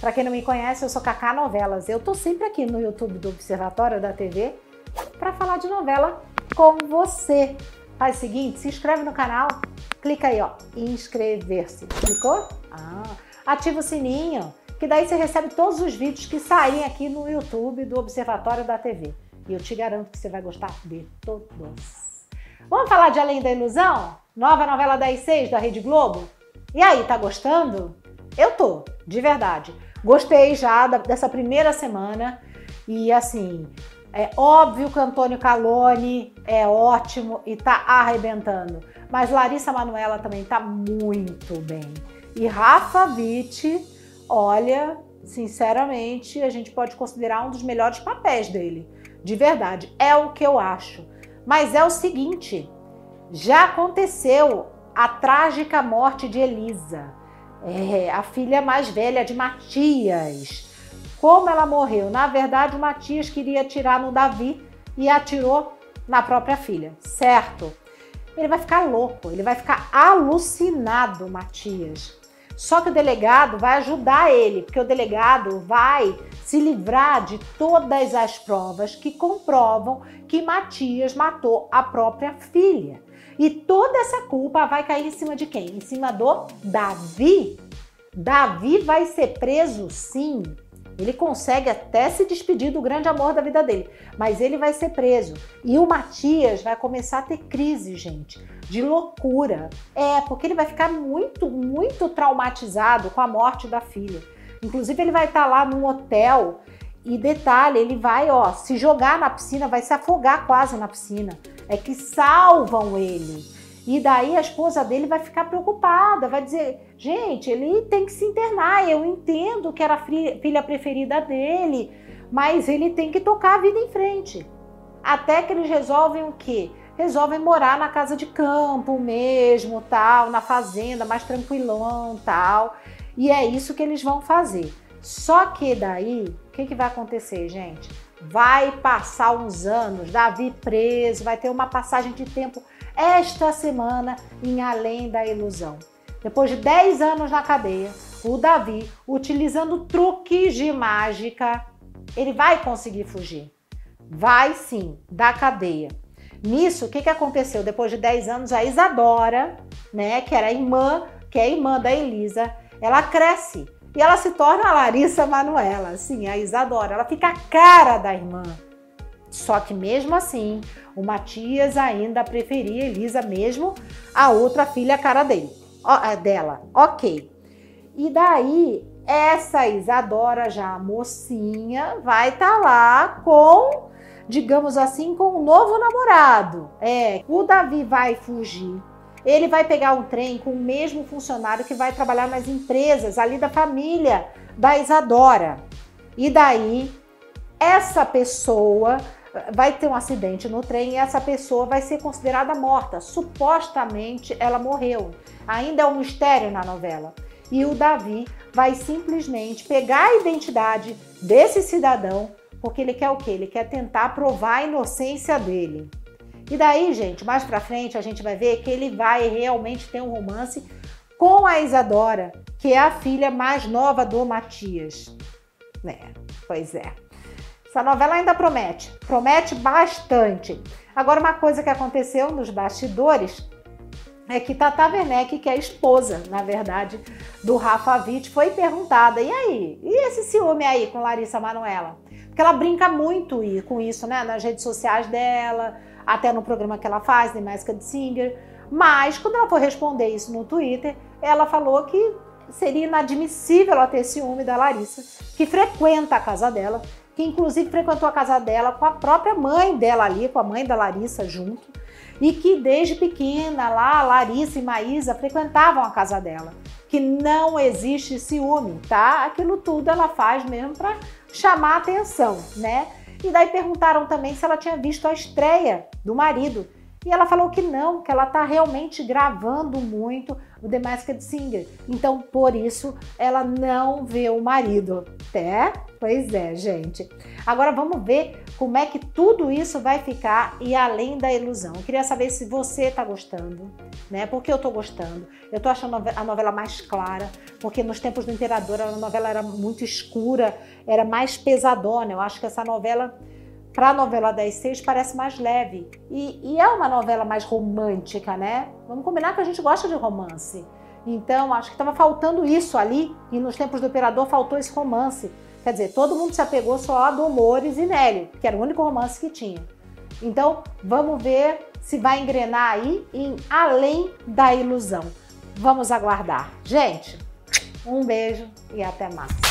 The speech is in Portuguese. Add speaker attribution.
Speaker 1: Para quem não me conhece, eu sou Cacá Novelas. Eu tô sempre aqui no YouTube do Observatório da TV para falar de novela com você. Faz o seguinte, se inscreve no canal, clica aí, ó, inscrever-se. Clicou? Ah, ativa o sininho, que daí você recebe todos os vídeos que saem aqui no YouTube do Observatório da TV. E eu te garanto que você vai gostar de todos. Vamos falar de Além da Ilusão? Nova novela das seis da Rede Globo? E aí, tá gostando? Eu tô, de verdade. Gostei já dessa primeira semana e assim, é óbvio que Antônio Calone é ótimo e tá arrebentando, mas Larissa Manuela também tá muito bem. E Rafa Witt, olha, sinceramente, a gente pode considerar um dos melhores papéis dele. De verdade, é o que eu acho. Mas é o seguinte, já aconteceu a trágica morte de Elisa é, a filha mais velha de Matias. Como ela morreu? Na verdade, o Matias queria atirar no Davi e atirou na própria filha, certo? Ele vai ficar louco, ele vai ficar alucinado, Matias. Só que o delegado vai ajudar ele, porque o delegado vai se livrar de todas as provas que comprovam que Matias matou a própria filha. E toda essa culpa vai cair em cima de quem? Em cima do Davi. Davi vai ser preso, sim. Ele consegue até se despedir do grande amor da vida dele, mas ele vai ser preso. E o Matias vai começar a ter crise, gente, de loucura. É, porque ele vai ficar muito, muito traumatizado com a morte da filha. Inclusive, ele vai estar lá num hotel e detalhe, ele vai, ó, se jogar na piscina, vai se afogar quase na piscina é que salvam ele. E daí a esposa dele vai ficar preocupada, vai dizer: gente, ele tem que se internar. Eu entendo que era a filha preferida dele, mas ele tem que tocar a vida em frente. Até que eles resolvem o quê? Resolvem morar na casa de campo mesmo, tal, na fazenda, mais tranquilão, tal. E é isso que eles vão fazer. Só que daí, o que, que vai acontecer, gente? Vai passar uns anos, Davi preso, vai ter uma passagem de tempo esta semana em Além da Ilusão. Depois de 10 anos na cadeia, o Davi, utilizando truques de mágica, ele vai conseguir fugir. Vai sim, da cadeia. Nisso, o que, que aconteceu? Depois de 10 anos, a Isadora, né, que era irmã, que é irmã da Elisa, ela cresce e ela se torna a Larissa Manuela, sim, a Isadora. Ela fica a cara da irmã. Só que mesmo assim, o Matias ainda preferia Elisa mesmo a outra filha cara dele, dela. Ok. E daí, essa Isadora, já mocinha, vai estar tá lá com, digamos assim, com um novo namorado. É, o Davi vai fugir ele vai pegar um trem com o mesmo funcionário que vai trabalhar nas empresas ali da família da Isadora. E daí, essa pessoa vai ter um acidente no trem e essa pessoa vai ser considerada morta. Supostamente ela morreu. Ainda é um mistério na novela. E o Davi vai simplesmente pegar a identidade desse cidadão, porque ele quer o quê? Ele quer tentar provar a inocência dele. E daí, gente, mais pra frente a gente vai ver que ele vai realmente ter um romance com a Isadora, que é a filha mais nova do Matias. É, pois é. Essa novela ainda promete, promete bastante. Agora, uma coisa que aconteceu nos bastidores é que Tata Werneck, que é a esposa, na verdade, do Rafa Witt, foi perguntada: e aí? E esse ciúme aí com Larissa Manuela? Porque ela brinca muito com isso, né? Nas redes sociais dela, até no programa que ela faz, The Masked Singer. Mas quando ela foi responder isso no Twitter, ela falou que seria inadmissível ela ter ciúme da Larissa, que frequenta a casa dela, que inclusive frequentou a casa dela com a própria mãe dela ali, com a mãe da Larissa junto, e que desde pequena lá, Larissa e Maísa frequentavam a casa dela. Que não existe ciúme, tá? Aquilo tudo ela faz mesmo para chamar atenção, né? E daí perguntaram também se ela tinha visto a estreia do marido. E ela falou que não, que ela tá realmente gravando muito o The Masked Singer. Então, por isso, ela não vê o marido. É? Pois é, gente. Agora vamos ver como é que tudo isso vai ficar e além da ilusão. Eu queria saber se você tá gostando, né? Porque eu tô gostando. Eu tô achando a novela mais clara, porque nos tempos do Imperador a novela era muito escura, era mais pesadona. Eu acho que essa novela para a novela 10.6 parece mais leve. E, e, é uma novela mais romântica, né? Vamos combinar que a gente gosta de romance. Então, acho que estava faltando isso ali, e nos tempos do Imperador faltou esse romance. Quer dizer, todo mundo se apegou só a Dolores e Nélio, que era o único romance que tinha. Então, vamos ver se vai engrenar aí em Além da Ilusão. Vamos aguardar. Gente, um beijo e até mais.